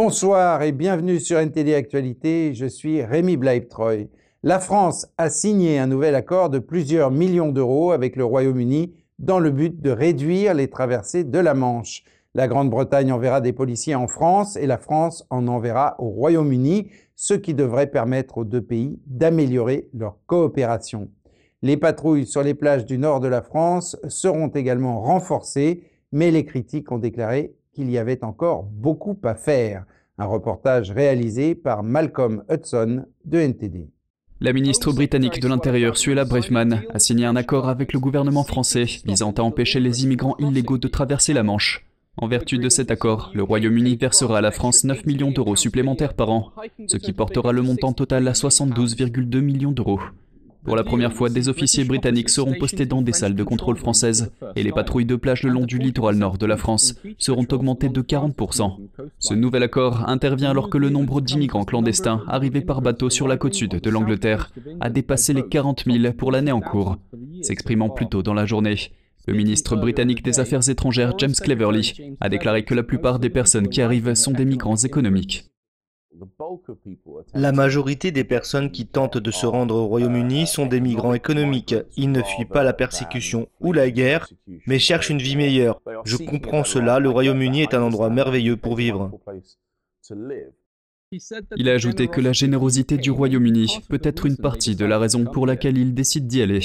Bonsoir et bienvenue sur NTD Actualité, je suis Rémi Bleibtreu. La France a signé un nouvel accord de plusieurs millions d'euros avec le Royaume-Uni dans le but de réduire les traversées de la Manche. La Grande-Bretagne enverra des policiers en France et la France en enverra au Royaume-Uni, ce qui devrait permettre aux deux pays d'améliorer leur coopération. Les patrouilles sur les plages du nord de la France seront également renforcées, mais les critiques ont déclaré qu'il y avait encore beaucoup à faire. Un reportage réalisé par Malcolm Hudson de NTD. La ministre britannique de l'Intérieur, Suella Braverman, a signé un accord avec le gouvernement français visant à empêcher les immigrants illégaux de traverser la Manche. En vertu de cet accord, le Royaume-Uni versera à la France 9 millions d'euros supplémentaires par an, ce qui portera le montant total à 72,2 millions d'euros. Pour la première fois, des officiers britanniques seront postés dans des salles de contrôle françaises et les patrouilles de plage le long du littoral nord de la France seront augmentées de 40%. Ce nouvel accord intervient alors que le nombre d'immigrants clandestins arrivés par bateau sur la côte sud de l'Angleterre a dépassé les 40 000 pour l'année en cours, s'exprimant plus tôt dans la journée. Le ministre britannique des Affaires étrangères James Cleverly a déclaré que la plupart des personnes qui arrivent sont des migrants économiques. La majorité des personnes qui tentent de se rendre au Royaume-Uni sont des migrants économiques. Ils ne fuient pas la persécution ou la guerre, mais cherchent une vie meilleure. Je comprends cela, le Royaume-Uni est un endroit merveilleux pour vivre. Il a ajouté que la générosité du Royaume-Uni peut être une partie de la raison pour laquelle il décide d'y aller.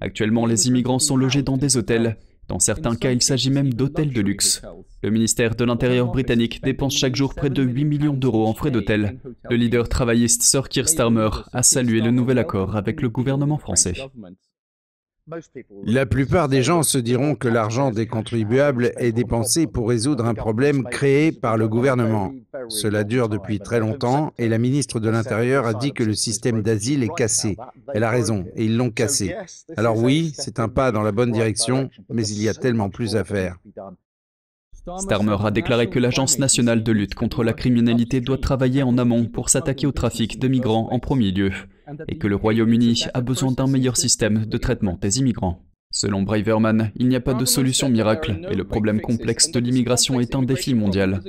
Actuellement, les immigrants sont logés dans des hôtels dans certains cas, il s'agit même d'hôtels de luxe. Le ministère de l'Intérieur britannique dépense chaque jour près de 8 millions d'euros en frais d'hôtel. Le leader travailliste Sir Keir Starmer a salué le nouvel accord avec le gouvernement français. La plupart des gens se diront que l'argent des contribuables est dépensé pour résoudre un problème créé par le gouvernement. Cela dure depuis très longtemps et la ministre de l'Intérieur a dit que le système d'asile est cassé. Elle a raison et ils l'ont cassé. Alors oui, c'est un pas dans la bonne direction, mais il y a tellement plus à faire. Starmer a déclaré que l'Agence nationale de lutte contre la criminalité doit travailler en amont pour s'attaquer au trafic de migrants en premier lieu, et que le Royaume-Uni a besoin d'un meilleur système de traitement des immigrants. Selon Braverman, il n'y a pas de solution miracle et le problème complexe de l'immigration est un défi mondial.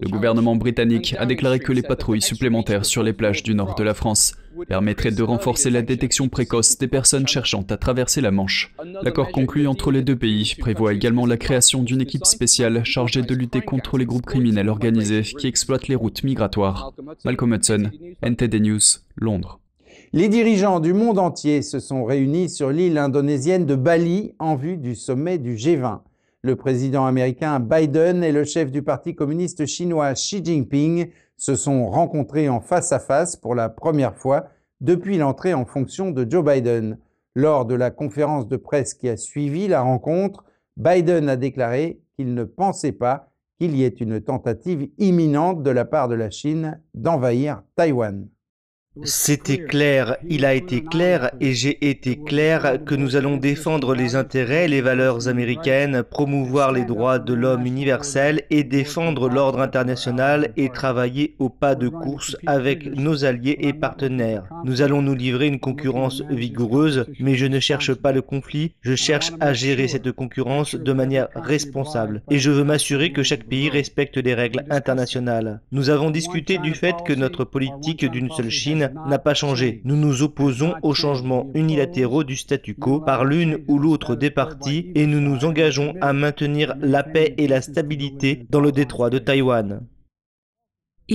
Le gouvernement britannique a déclaré que les patrouilles supplémentaires sur les plages du nord de la France permettraient de renforcer la détection précoce des personnes cherchant à traverser la Manche. L'accord conclu entre les deux pays prévoit également la création d'une équipe spéciale chargée de lutter contre les groupes criminels organisés qui exploitent les routes migratoires. Malcolm Hudson, NTD News, Londres. Les dirigeants du monde entier se sont réunis sur l'île indonésienne de Bali en vue du sommet du G20. Le président américain Biden et le chef du Parti communiste chinois Xi Jinping se sont rencontrés en face à face pour la première fois depuis l'entrée en fonction de Joe Biden. Lors de la conférence de presse qui a suivi la rencontre, Biden a déclaré qu'il ne pensait pas qu'il y ait une tentative imminente de la part de la Chine d'envahir Taïwan. C'était clair, il a été clair et j'ai été clair que nous allons défendre les intérêts et les valeurs américaines, promouvoir les droits de l'homme universel et défendre l'ordre international et travailler au pas de course avec nos alliés et partenaires. Nous allons nous livrer une concurrence vigoureuse, mais je ne cherche pas le conflit, je cherche à gérer cette concurrence de manière responsable et je veux m'assurer que chaque pays respecte les règles internationales. Nous avons discuté du fait que notre politique d'une seule Chine n'a pas changé. Nous nous opposons aux changements unilatéraux du statu quo par l'une ou l'autre des parties et nous nous engageons à maintenir la paix et la stabilité dans le détroit de Taïwan.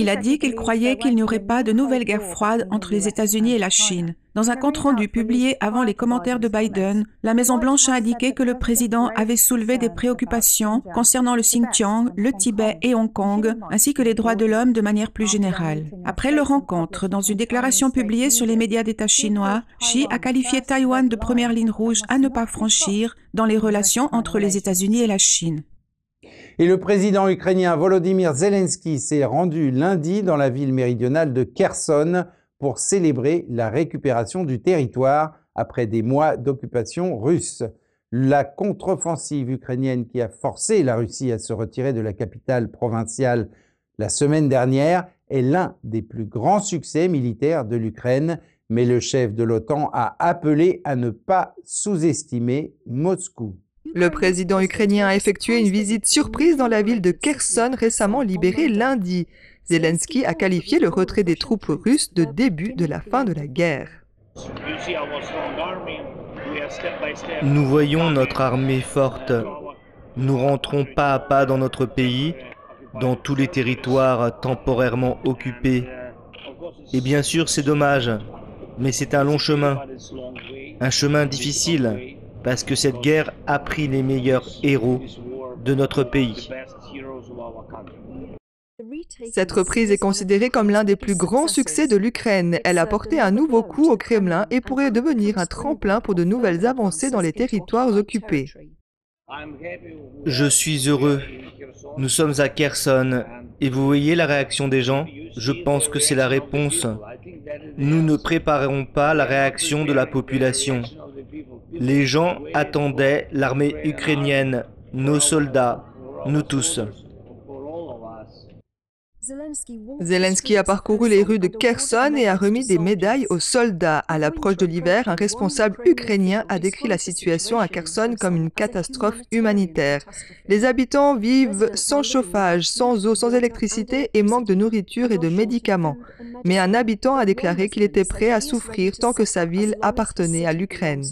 Il a dit qu'il croyait qu'il n'y aurait pas de nouvelle guerre froide entre les États-Unis et la Chine. Dans un compte-rendu publié avant les commentaires de Biden, la Maison-Blanche a indiqué que le président avait soulevé des préoccupations concernant le Xinjiang, le Tibet et Hong Kong, ainsi que les droits de l'homme de manière plus générale. Après leur rencontre, dans une déclaration publiée sur les médias d'État chinois, Xi a qualifié Taïwan de première ligne rouge à ne pas franchir dans les relations entre les États-Unis et la Chine. Et le président ukrainien Volodymyr Zelensky s'est rendu lundi dans la ville méridionale de Kherson pour célébrer la récupération du territoire après des mois d'occupation russe. La contre-offensive ukrainienne qui a forcé la Russie à se retirer de la capitale provinciale la semaine dernière est l'un des plus grands succès militaires de l'Ukraine, mais le chef de l'OTAN a appelé à ne pas sous-estimer Moscou. Le président ukrainien a effectué une visite surprise dans la ville de Kherson récemment libérée lundi. Zelensky a qualifié le retrait des troupes russes de début de la fin de la guerre. Nous voyons notre armée forte. Nous rentrons pas à pas dans notre pays, dans tous les territoires temporairement occupés. Et bien sûr, c'est dommage, mais c'est un long chemin. Un chemin difficile, parce que cette guerre a pris les meilleurs héros de notre pays. Cette reprise est considérée comme l'un des plus grands succès de l'Ukraine. Elle a porté un nouveau coup au Kremlin et pourrait devenir un tremplin pour de nouvelles avancées dans les territoires occupés. Je suis heureux. Nous sommes à Kherson. Et vous voyez la réaction des gens? Je pense que c'est la réponse. Nous ne préparerons pas la réaction de la population. Les gens attendaient l'armée ukrainienne, nos soldats, nous tous. Zelensky a parcouru les rues de Kherson et a remis des médailles aux soldats. À l'approche de l'hiver, un responsable ukrainien a décrit la situation à Kherson comme une catastrophe humanitaire. Les habitants vivent sans chauffage, sans eau, sans électricité et manquent de nourriture et de médicaments. Mais un habitant a déclaré qu'il était prêt à souffrir tant que sa ville appartenait à l'Ukraine.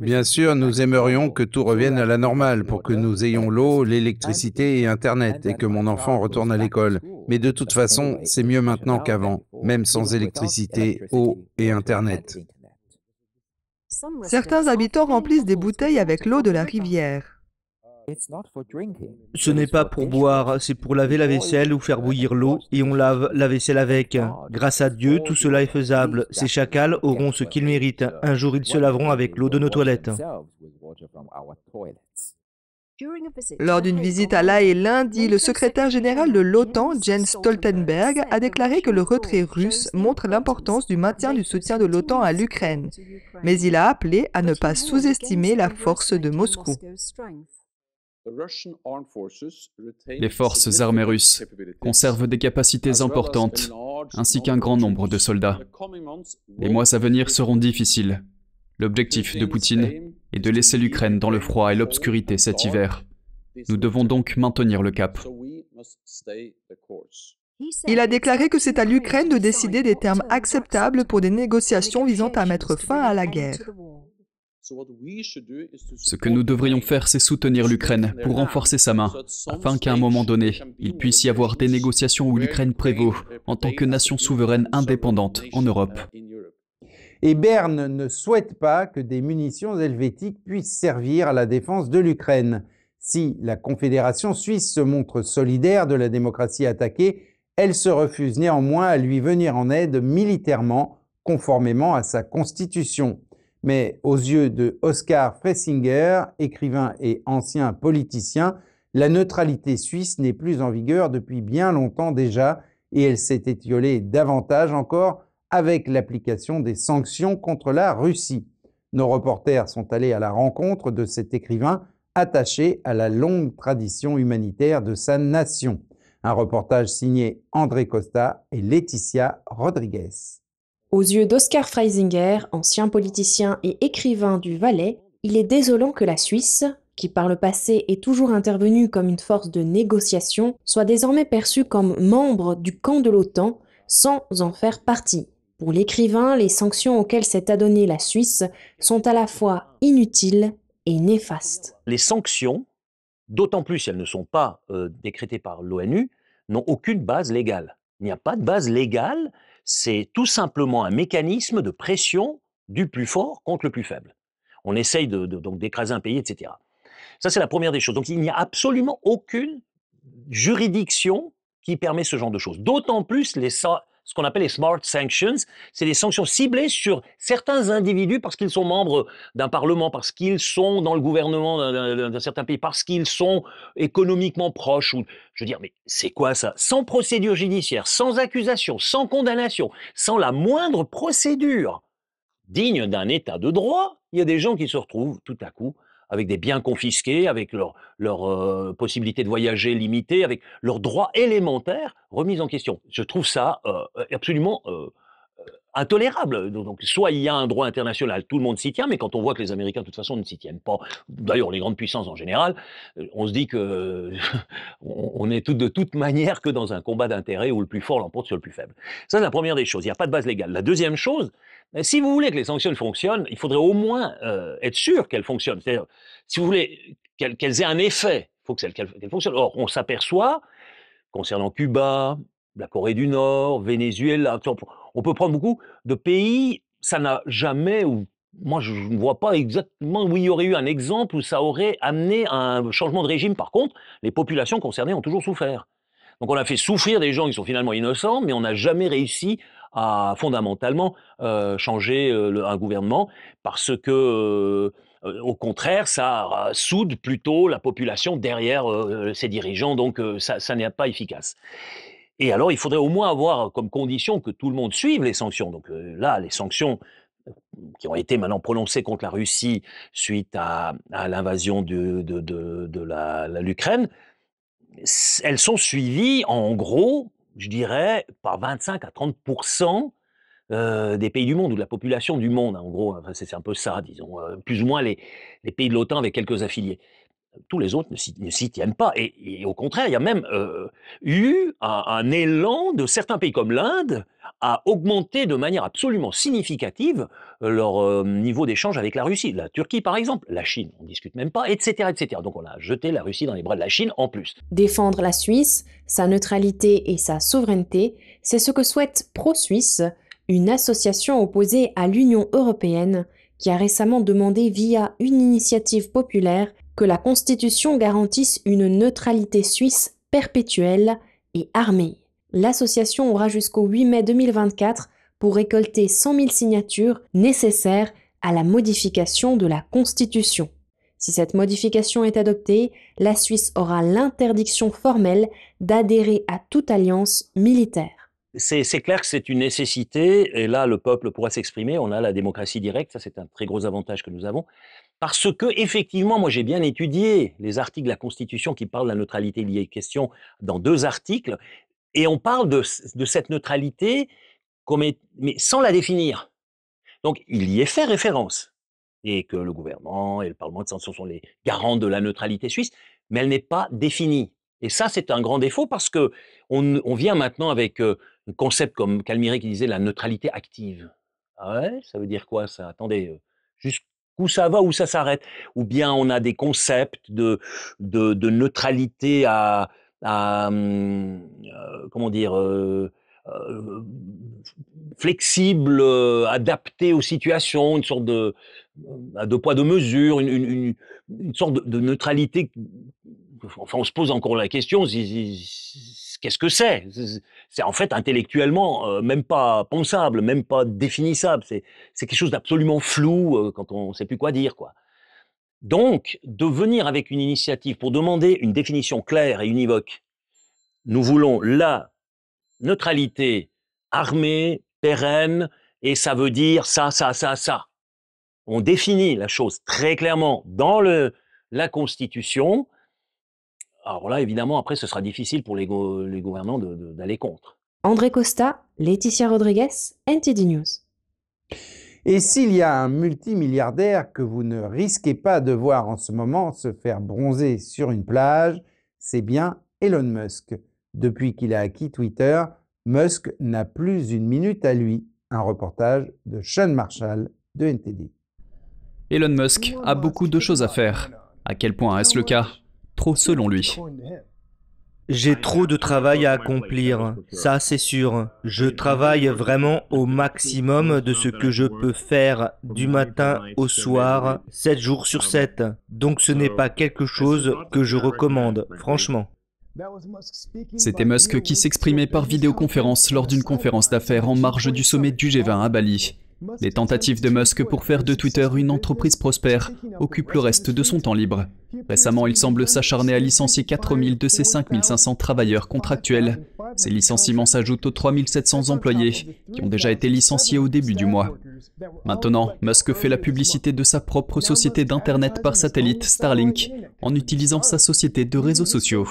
Bien sûr, nous aimerions que tout revienne à la normale pour que nous ayons l'eau, l'électricité et Internet et que mon enfant retourne à l'école. Mais de toute façon, c'est mieux maintenant qu'avant, même sans électricité, eau et Internet. Certains habitants remplissent des bouteilles avec l'eau de la rivière. Ce n'est pas pour boire, c'est pour laver la vaisselle ou faire bouillir l'eau et on lave la vaisselle avec. Grâce à Dieu, tout cela est faisable. Ces chacals auront ce qu'ils méritent. Un jour, ils se laveront avec l'eau de nos toilettes. Lors d'une visite à La Haye lundi, le secrétaire général de l'OTAN, Jens Stoltenberg, a déclaré que le retrait russe montre l'importance du maintien du soutien de l'OTAN à l'Ukraine. Mais il a appelé à ne pas sous-estimer la force de Moscou. Les forces armées russes conservent des capacités importantes, ainsi qu'un grand nombre de soldats. Les mois à venir seront difficiles. L'objectif de Poutine est de laisser l'Ukraine dans le froid et l'obscurité cet hiver. Nous devons donc maintenir le cap. Il a déclaré que c'est à l'Ukraine de décider des termes acceptables pour des négociations visant à mettre fin à la guerre. Ce que nous devrions faire, c'est soutenir l'Ukraine pour renforcer sa main, afin qu'à un moment donné, il puisse y avoir des négociations où l'Ukraine prévaut en tant que nation souveraine indépendante en Europe. Et Berne ne souhaite pas que des munitions helvétiques puissent servir à la défense de l'Ukraine. Si la Confédération suisse se montre solidaire de la démocratie attaquée, elle se refuse néanmoins à lui venir en aide militairement, conformément à sa constitution. Mais aux yeux de Oscar Fressinger, écrivain et ancien politicien, la neutralité suisse n'est plus en vigueur depuis bien longtemps déjà et elle s'est étiolée davantage encore avec l'application des sanctions contre la Russie. Nos reporters sont allés à la rencontre de cet écrivain attaché à la longue tradition humanitaire de sa nation. Un reportage signé André Costa et Laetitia Rodriguez. Aux yeux d'Oscar Freisinger, ancien politicien et écrivain du Valais, il est désolant que la Suisse, qui par le passé est toujours intervenue comme une force de négociation, soit désormais perçue comme membre du camp de l'OTAN sans en faire partie. Pour l'écrivain, les sanctions auxquelles s'est adonnée la Suisse sont à la fois inutiles et néfastes. Les sanctions, d'autant plus si elles ne sont pas euh, décrétées par l'ONU, n'ont aucune base légale. Il n'y a pas de base légale, c'est tout simplement un mécanisme de pression du plus fort contre le plus faible. On essaye donc d'écraser un pays, etc. Ça, c'est la première des choses. Donc, il n'y a absolument aucune juridiction qui permet ce genre de choses. D'autant plus les, ce qu'on appelle les smart sanctions, c'est des sanctions ciblées sur certains individus parce qu'ils sont membres d'un parlement, parce qu'ils sont dans le gouvernement d'un certain pays, parce qu'ils sont économiquement proches. Ou, je veux dire, mais c'est quoi ça? Sans procédure judiciaire, sans accusation, sans condamnation, sans la moindre procédure digne d'un état de droit, il y a des gens qui se retrouvent tout à coup avec des biens confisqués, avec leur, leur euh, possibilité de voyager limitée, avec leurs droits élémentaires remis en question. Je trouve ça euh, absolument euh, intolérable. Donc, soit il y a un droit international, tout le monde s'y tient, mais quand on voit que les Américains, de toute façon, ne s'y tiennent pas, d'ailleurs, les grandes puissances en général, euh, on se dit que on est tout, de toute manière que dans un combat d'intérêt où le plus fort l'emporte sur le plus faible. Ça, c'est la première des choses. Il n'y a pas de base légale. La deuxième chose, si vous voulez que les sanctions fonctionnent, il faudrait au moins euh, être sûr qu'elles fonctionnent. C'est-à-dire, si vous voulez qu'elles aient un effet, il faut qu'elles fonctionnent. Or, on s'aperçoit, concernant Cuba, la Corée du Nord, Venezuela, on peut prendre beaucoup de pays, ça n'a jamais, ou moi je ne vois pas exactement où il y aurait eu un exemple où ça aurait amené un changement de régime. Par contre, les populations concernées ont toujours souffert. Donc on a fait souffrir des gens qui sont finalement innocents, mais on n'a jamais réussi à fondamentalement euh, changer euh, un gouvernement parce que euh, au contraire, ça soude plutôt la population derrière ses dirigeants, donc ça n'est pas efficace. Et alors, il faudrait au moins avoir comme condition que tout le monde suive les sanctions. Donc là, les sanctions qui ont été maintenant prononcées contre la Russie suite à, l'invasion de, l'Ukraine, elles sont suivies en gros, je dirais, par 25 à 30 des pays du monde ou de la population du monde, en gros, c'est un peu ça, disons, plus ou moins les pays de l'OTAN avec quelques affiliés tous les autres ne s'y tiennent pas. Et, au contraire, il y a même euh, eu un, élan de certains pays comme l'Inde à augmenter de manière absolument significative euh, leur euh, niveau d'échange avec la Russie. La Turquie, par exemple, la Chine, on ne discute même pas, etc., etc. Donc on a jeté la Russie dans les bras de la Chine en plus. Défendre la Suisse, sa neutralité et sa souveraineté, c'est ce que souhaite Pro-Suisse, une association opposée à l'Union européenne qui a récemment demandé via une initiative populaire que la Constitution garantisse une neutralité suisse perpétuelle et armée. L'association aura jusqu'au 8 mai 2024 pour récolter 100 000 signatures nécessaires à la modification de la Constitution. Si cette modification est adoptée, la Suisse aura l'interdiction formelle d'adhérer à toute alliance militaire. C'est clair que c'est une nécessité, et là le peuple pourra s'exprimer, on a la démocratie directe, ça c'est un très gros avantage que nous avons, parce que, effectivement, moi j'ai bien étudié les articles de la Constitution qui parlent de la neutralité. Y a question dans deux articles, et on parle de, cette neutralité mais sans la définir. Donc il y est fait référence, et que le gouvernement et le Parlement de sanction sont les garants de la neutralité suisse, mais elle n'est pas définie. Et ça, c'est un grand défaut parce que on, vient maintenant avec euh, un concept comme Calmiré qui disait la neutralité active. Ah ouais, ça veut dire quoi ça? Attendez, euh, juste où ça va, où ça s'arrête. Ou bien on a des concepts de, de, neutralité à, hum, euh, comment dire, euh, euh, flexible, adapté aux situations, une sorte de deux poids deux mesures, une, sorte de, neutralité. Enfin, on se pose encore la question qu'est-ce que c'est? C'est en fait intellectuellement euh, même pas pensable, même pas définissable. C'est quelque chose d'absolument flou euh, quand on ne sait plus quoi dire, quoi. Donc, de venir avec une initiative pour demander une définition claire et univoque, nous voulons la neutralité armée, pérenne, et ça veut dire ça, ça, ça, ça. On définit la chose très clairement dans la Constitution, alors là, évidemment, après, ce sera difficile pour les, gouvernants d'aller contre. André Costa, Laetitia Rodriguez, NTD News. Et s'il y a un multimilliardaire que vous ne risquez pas de voir en ce moment se faire bronzer sur une plage, c'est bien Elon Musk. Depuis qu'il a acquis Twitter, Musk n'a plus une minute à lui. Un reportage de Sean Marshall de NTD. Elon Musk a beaucoup de choses à faire. À quel point est-ce le cas? Trop selon lui. J'ai trop de travail à accomplir, ça c'est sûr. Je travaille vraiment au maximum de ce que je peux faire du matin au soir, 7 jours sur 7. Donc ce n'est pas quelque chose que je recommande, franchement. C'était Musk qui s'exprimait par vidéoconférence lors d'une conférence d'affaires en marge du sommet du G20 à Bali. Les tentatives de Musk pour faire de Twitter une entreprise prospère occupent le reste de son temps libre. Récemment, il semble s'acharner à licencier 4000 de ses 5500 travailleurs contractuels. Ces licenciements s'ajoutent aux 3700 employés qui ont déjà été licenciés au début du mois. Maintenant, Musk fait la publicité de sa propre société d'Internet par satellite Starlink en utilisant sa société de réseaux sociaux.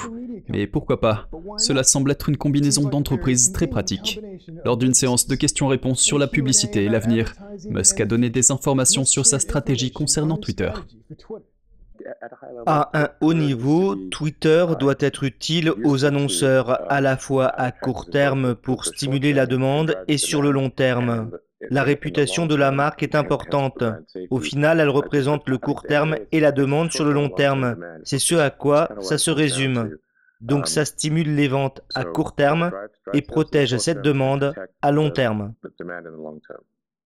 Mais pourquoi pas? Cela semble être une combinaison d'entreprises très pratique. Lors d'une séance de questions-réponses sur la publicité et l'avenir, Musk a donné des informations sur sa stratégie concernant Twitter. À un haut niveau, Twitter doit être utile aux annonceurs à la fois à court terme pour stimuler la demande et sur le long terme. La réputation de la marque est importante. Au final, elle représente le court terme et la demande sur le long terme. C'est ce à quoi ça se résume. Donc ça stimule les ventes à court terme et protège cette demande à long terme.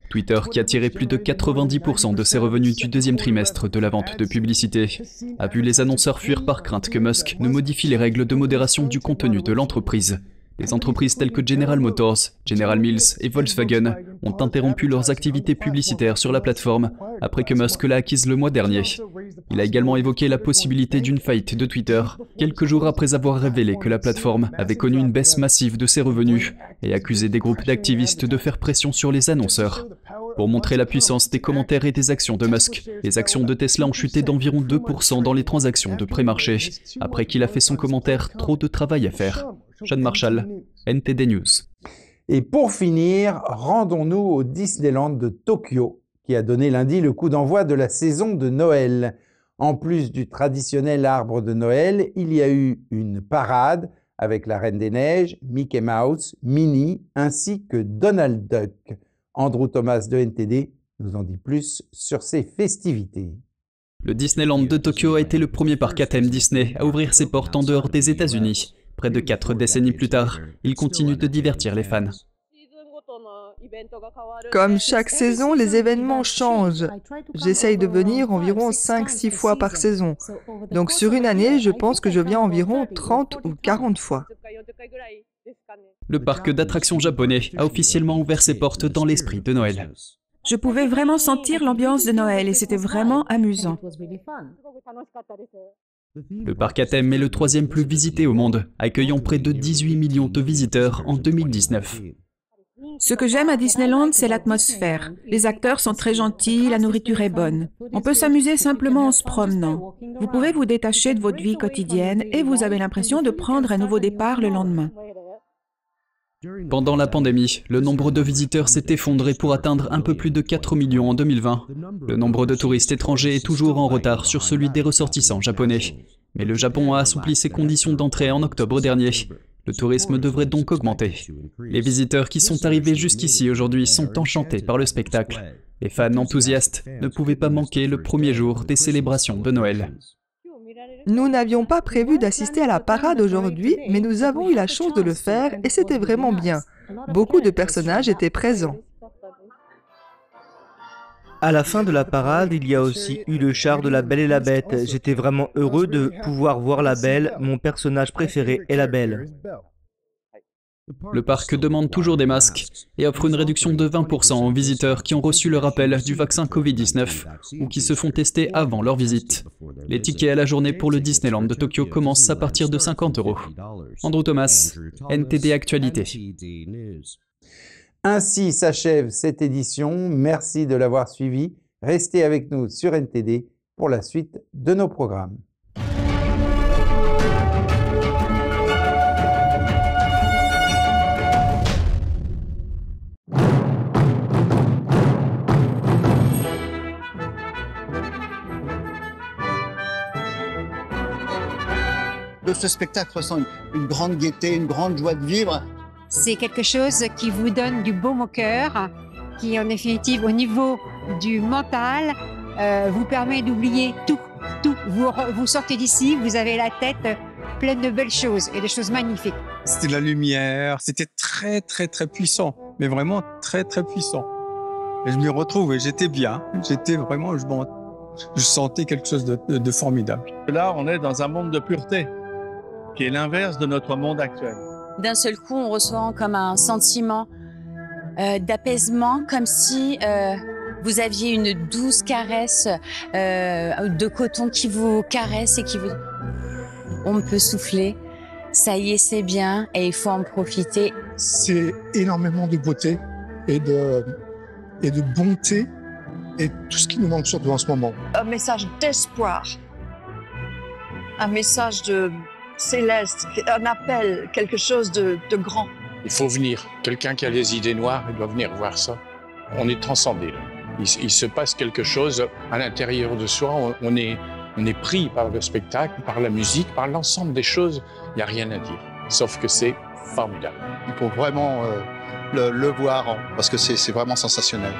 Twitter, qui a tiré plus de 90% de ses revenus du deuxième trimestre de la vente de publicité, a vu les annonceurs fuir par crainte que Musk ne modifie les règles de modération du contenu de l'entreprise. Les entreprises telles que General Motors, General Mills et Volkswagen ont interrompu leurs activités publicitaires sur la plateforme après que Musk l'a acquise le mois dernier. Il a également évoqué la possibilité d'une faillite de Twitter, quelques jours après avoir révélé que la plateforme avait connu une baisse massive de ses revenus et accusé des groupes d'activistes de faire pression sur les annonceurs. Pour montrer la puissance des commentaires et des actions de Musk, les actions de Tesla ont chuté d'environ 2% dans les transactions de pré-marché, après qu'il a fait son commentaire Trop de travail à faire. Sean Marshall, NTD News. Et pour finir, rendons-nous au Disneyland de Tokyo, qui a donné lundi le coup d'envoi de la saison de Noël. En plus du traditionnel arbre de Noël, il y a eu une parade avec la Reine des Neiges, Mickey Mouse, Minnie ainsi que Donald Duck. Andrew Thomas de NTD nous en dit plus sur ces festivités. Le Disneyland de Tokyo a été le premier parc à thème Disney à ouvrir ses portes en dehors des États-Unis. Près de quatre décennies plus tard, il continue de divertir les fans. Comme chaque saison, les événements changent. J'essaye de venir environ 5-6 fois par saison. Donc sur une année, je pense que je viens environ 30 ou 40 fois. Le parc d'attractions japonais a officiellement ouvert ses portes dans l'esprit de Noël. Je pouvais vraiment sentir l'ambiance de Noël et c'était vraiment amusant. Le parc à thème est le troisième plus visité au monde, accueillant près de 18 millions de visiteurs en 2019. Ce que j'aime à Disneyland, c'est l'atmosphère. Les acteurs sont très gentils, la nourriture est bonne. On peut s'amuser simplement en se promenant. Vous pouvez vous détacher de votre vie quotidienne et vous avez l'impression de prendre un nouveau départ le lendemain. Pendant la pandémie, le nombre de visiteurs s'est effondré pour atteindre un peu plus de 4 millions en 2020. Le nombre de touristes étrangers est toujours en retard sur celui des ressortissants japonais. Mais le Japon a assoupli ses conditions d'entrée en octobre dernier. Le tourisme devrait donc augmenter. Les visiteurs qui sont arrivés jusqu'ici aujourd'hui sont enchantés par le spectacle. Les fans enthousiastes ne pouvaient pas manquer le premier jour des célébrations de Noël. Nous n'avions pas prévu d'assister à la parade aujourd'hui, mais nous avons eu la chance de le faire et c'était vraiment bien. Beaucoup de personnages étaient présents. À la fin de la parade, il y a aussi eu le char de la Belle et la Bête. J'étais vraiment heureux de pouvoir voir la Belle, mon personnage préféré est la Belle. Le parc demande toujours des masques et offre une réduction de 20% aux visiteurs qui ont reçu le rappel du vaccin Covid-19 ou qui se font tester avant leur visite. Les tickets à la journée pour le Disneyland de Tokyo commencent à partir de 50 euros. Andrew Thomas, NTD Actualité. Ainsi s'achève cette édition. Merci de l'avoir suivi. Restez avec nous sur NTD pour la suite de nos programmes. Ce spectacle ressent une, grande gaieté, une grande joie de vivre. C'est quelque chose qui vous donne du baume au cœur, qui en définitive au niveau du mental euh, vous permet d'oublier tout. Tout. Vous, vous sortez d'ici, vous avez la tête pleine de belles choses et de choses magnifiques. C'était la lumière, c'était très très très puissant, mais vraiment très très puissant. Et je m'y retrouve et j'étais bien, j'étais vraiment, je, je sentais quelque chose de, de formidable. Là, on est dans un monde de pureté qui est l'inverse de notre monde actuel. D'un seul coup, on ressent comme un sentiment euh, d'apaisement, comme si euh, vous aviez une douce caresse euh, de coton qui vous caresse et qui vous... On peut souffler. Ça y est, c'est bien et il faut en profiter. C'est énormément de beauté et de, et de bonté et tout ce qui nous manque surtout en ce moment. Un message d'espoir, un message de céleste, un appel, quelque chose de, de grand. Il faut venir. Quelqu'un qui a les idées noires, il doit venir voir ça. On est transcendé là. Il, il se passe quelque chose à l'intérieur de soi. On, on est, on est pris par le spectacle, par la musique, par l'ensemble des choses. Il n'y a rien à dire. Sauf que c'est formidable. Il faut vraiment euh, le, le voir parce que c'est vraiment sensationnel.